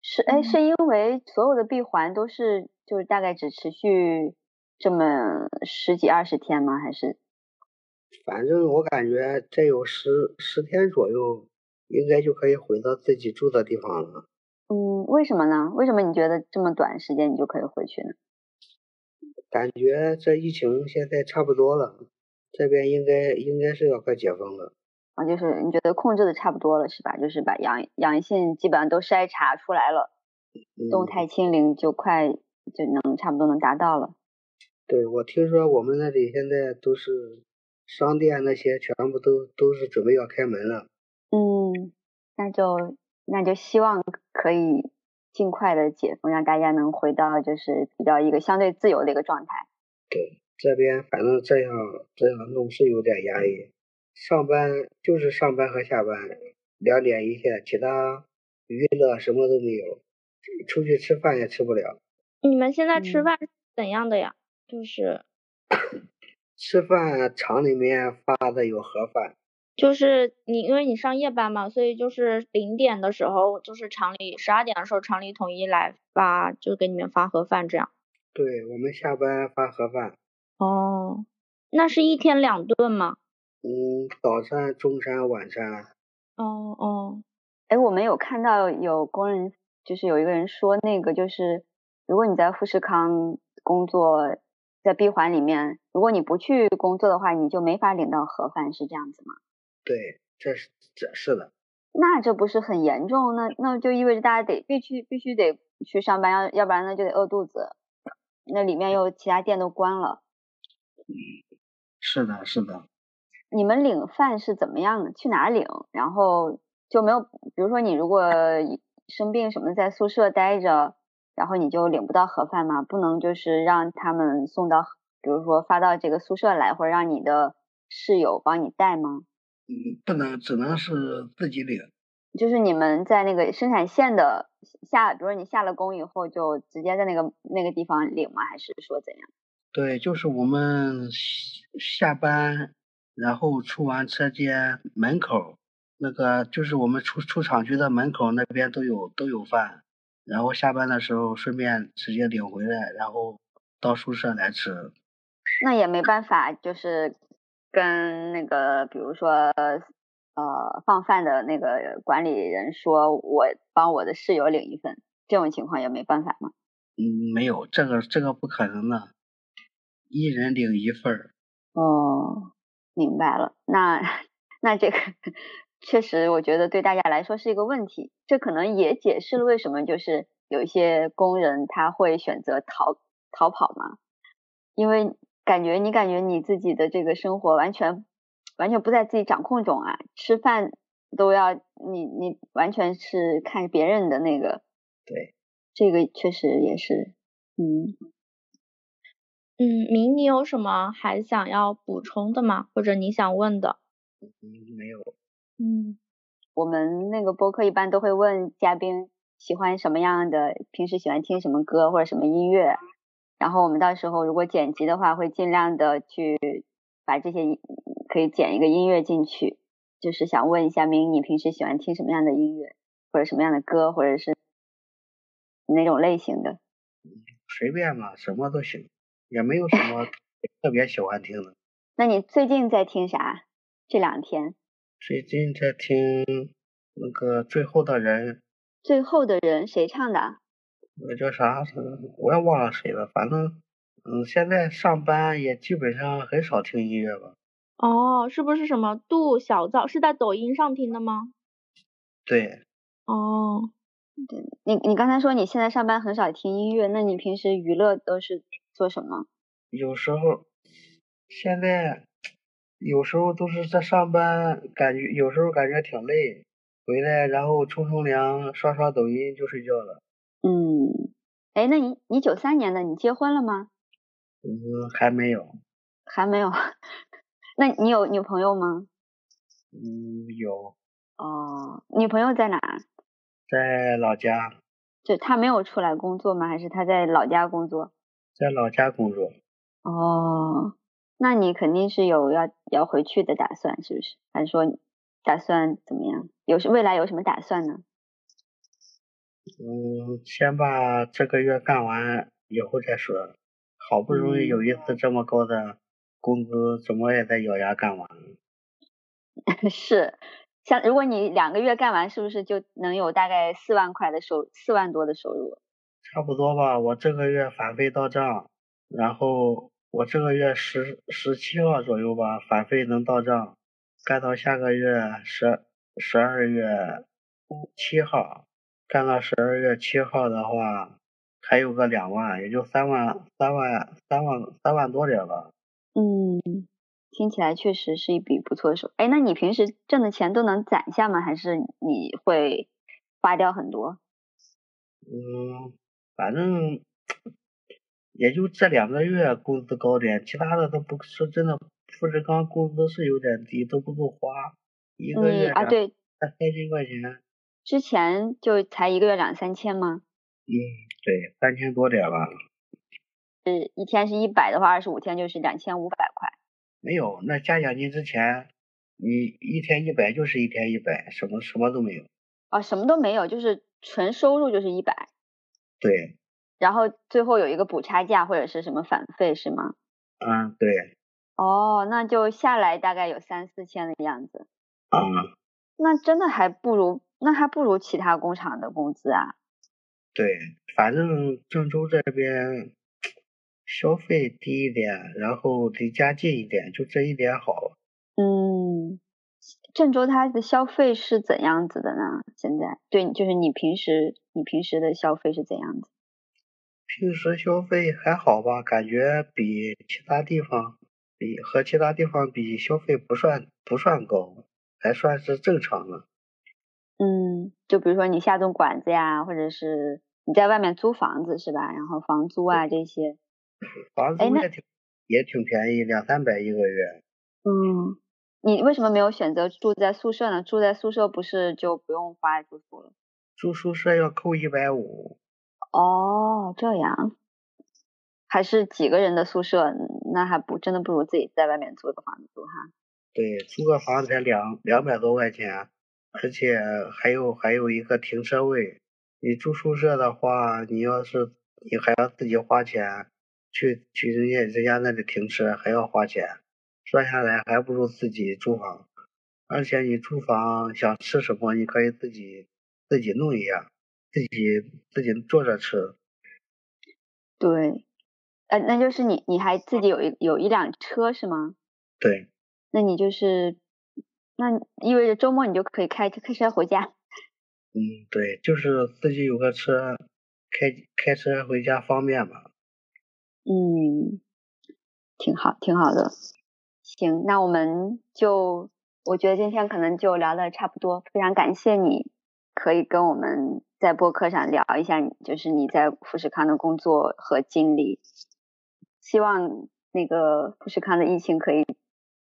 是哎，是因为所有的闭环都是就是大概只持续这么十几二十天吗？还是？反正我感觉再有十十天左右，应该就可以回到自己住的地方了。嗯，为什么呢？为什么你觉得这么短时间你就可以回去呢？感觉这疫情现在差不多了，这边应该应该是要快解封了。啊，就是你觉得控制的差不多了是吧？就是把阳阳性基本上都筛查出来了，动态清零就快就能差不多能达到了。对，我听说我们那里现在都是商店那些全部都都是准备要开门了。嗯，那就那就希望可以尽快的解封，让大家能回到就是比较一个相对自由的一个状态。对，这边反正这样这样弄是有点压抑。上班就是上班和下班两点一线，其他娱乐什么都没有，出去吃饭也吃不了。你们现在吃饭怎样的呀？就是吃饭厂里面发的有盒饭，就是你因为你上夜班嘛，所以就是零点的时候，就是厂里十二点的时候，厂里统一来发，就给你们发盒饭这样。对，我们下班发盒饭。哦，那是一天两顿吗？嗯，早餐、中餐、晚餐。哦哦，哎，我们有看到有工人，就是有一个人说那个就是，如果你在富士康工作，在闭环里面，如果你不去工作的话，你就没法领到盒饭，是这样子吗？对，这是这是的。那这不是很严重？那那就意味着大家得必须必须得去上班，要要不然呢就得饿肚子。那里面又其他店都关了。是的，是的。你们领饭是怎么样的？去哪领？然后就没有，比如说你如果生病什么在宿舍待着，然后你就领不到盒饭吗？不能就是让他们送到，比如说发到这个宿舍来，或者让你的室友帮你带吗？嗯，不能，只能是自己领。就是你们在那个生产线的下，比如说你下了工以后，就直接在那个那个地方领吗？还是说怎样？对，就是我们下班，然后出完车间门口那个，就是我们出出厂区的门口那边都有都有饭，然后下班的时候顺便直接领回来，然后到宿舍来吃。那也没办法，就是跟那个，比如说。呃，放饭的那个管理人说，我帮我的室友领一份，这种情况也没办法吗？嗯，没有，这个这个不可能的，一人领一份儿。哦，明白了，那那这个确实，我觉得对大家来说是一个问题，这可能也解释了为什么就是有一些工人他会选择逃逃跑嘛，因为感觉你感觉你自己的这个生活完全。完全不在自己掌控中啊！吃饭都要你你完全是看别人的那个，对，这个确实也是，嗯嗯，明，你有什么还想要补充的吗？或者你想问的？嗯，没有。嗯，我们那个播客一般都会问嘉宾喜欢什么样的，平时喜欢听什么歌或者什么音乐，然后我们到时候如果剪辑的话，会尽量的去把这些。可以剪一个音乐进去，就是想问一下明，你平时喜欢听什么样的音乐，或者什么样的歌，或者是哪种类型的？随便吧，什么都行，也没有什么 特别喜欢听的。那你最近在听啥？这两天？最近在听那个《最后的人》。最后的人谁唱的？那叫啥？我也忘了谁了。反正，嗯，现在上班也基本上很少听音乐吧。哦，是不是什么杜小灶？是在抖音上听的吗？对。哦，对你，你刚才说你现在上班很少听音乐，那你平时娱乐都是做什么？有时候，现在有时候都是在上班，感觉有时候感觉挺累，回来然后冲冲凉，刷刷抖音就睡觉了。嗯，哎，那你你九三年的，你结婚了吗？嗯，还没有。还没有。那你有女朋友吗？嗯，有。哦，女朋友在哪？在老家。就她没有出来工作吗？还是她在老家工作？在老家工作。哦，那你肯定是有要要回去的打算，是不是？还是说打算怎么样？有未来有什么打算呢？嗯，先把这个月干完以后再说。好不容易有一次这么高的。工资怎么也得咬牙干完。是，像如果你两个月干完，是不是就能有大概四万块的收，四万多的收入？差不多吧，我这个月返费到账，然后我这个月十十七号左右吧，返费能到账，干到下个月十十二月七号，干到十二月七号的话，还有个两万，也就三万三万三万三万多点吧。嗯，听起来确实是一笔不错的收。哎，那你平时挣的钱都能攒下吗？还是你会花掉很多？嗯，反正也就这两个月工资高点，其他的都不说真的。富士康工资是有点低，都不够花，一个月啊对，三千块钱。之前就才一个月两三千吗？嗯，对，三千多点吧。是一天是一百的话，二十五天就是两千五百块。没有，那加奖金之前你一天一百就是一天一百，什么什么都没有。啊，什么都没有，就是纯收入就是一百。对。然后最后有一个补差价或者是什么返费是吗？嗯，对。哦，那就下来大概有三四千的样子。啊。那真的还不如，那还不如其他工厂的工资啊。对，反正郑州这边消费低一点，然后离家近一点，就这一点好。嗯，郑州它的消费是怎样子的呢？现在，对，就是你平时你平时的消费是怎样子？平时消费还好吧，感觉比其他地方比和其他地方比消费不算不算高，还算是正常的。嗯，就比如说你下顿馆子呀，或者是你在外面租房子是吧？然后房租啊这些，房租也挺也挺便宜，两三百一个月。嗯，你为什么没有选择住在宿舍呢？住在宿舍不是就不用花住宿了？住宿舍要扣一百五。哦，这样，还是几个人的宿舍，那还不真的不如自己在外面租个房子住哈。对，租个房子才两两百多块钱。而且还有还有一个停车位，你住宿舍的话，你要是你还要自己花钱去去人家人家那里停车，还要花钱，算下来还不如自己租房。而且你住房想吃什么，你可以自己自己弄一下，自己自己做着吃。对，呃，那就是你你还自己有一有一辆车是吗？对。那你就是。那意味着周末你就可以开开车回家。嗯，对，就是自己有个车，开开车回家方便嘛。嗯，挺好，挺好的。行，那我们就，我觉得今天可能就聊的差不多。非常感谢你，可以跟我们在播客上聊一下，就是你在富士康的工作和经历。希望那个富士康的疫情可以。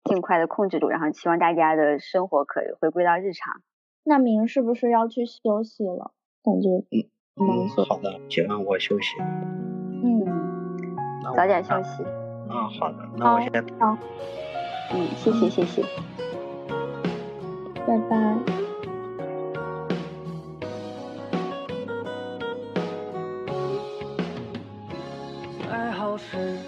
尽快的控制住，然后希望大家的生活可以回归到日常。那明是不是要去休息了？感觉嗯嗯，好的，请让我休息。嗯，早点休息。啊，好的，那我先好。嗯，谢谢谢谢，拜拜。爱好是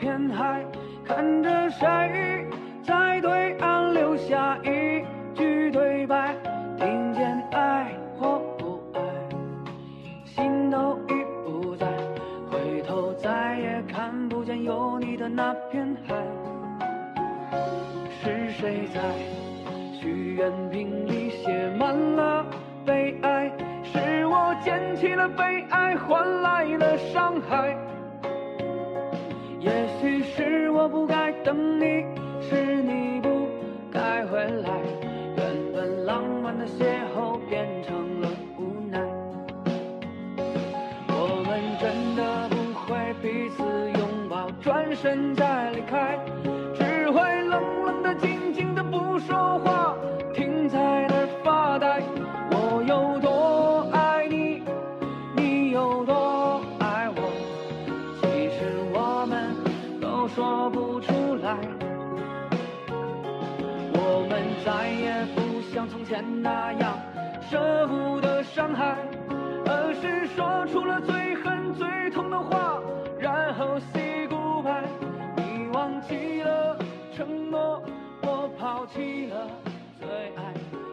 片海，看着谁在对岸留下一句对白，听见爱或不爱，心都已不在，回头再也看不见有你的那片海。是谁在许愿瓶里写满了悲哀？是我捡起了悲哀，换来身再离开，只会冷冷的、静静的不说话，停在那儿发呆。我有多爱你，你有多爱我？其实我们都。说不出来，我们再也不像从前那样舍不得伤害，而是说出了最狠最痛的话，抛弃了最爱的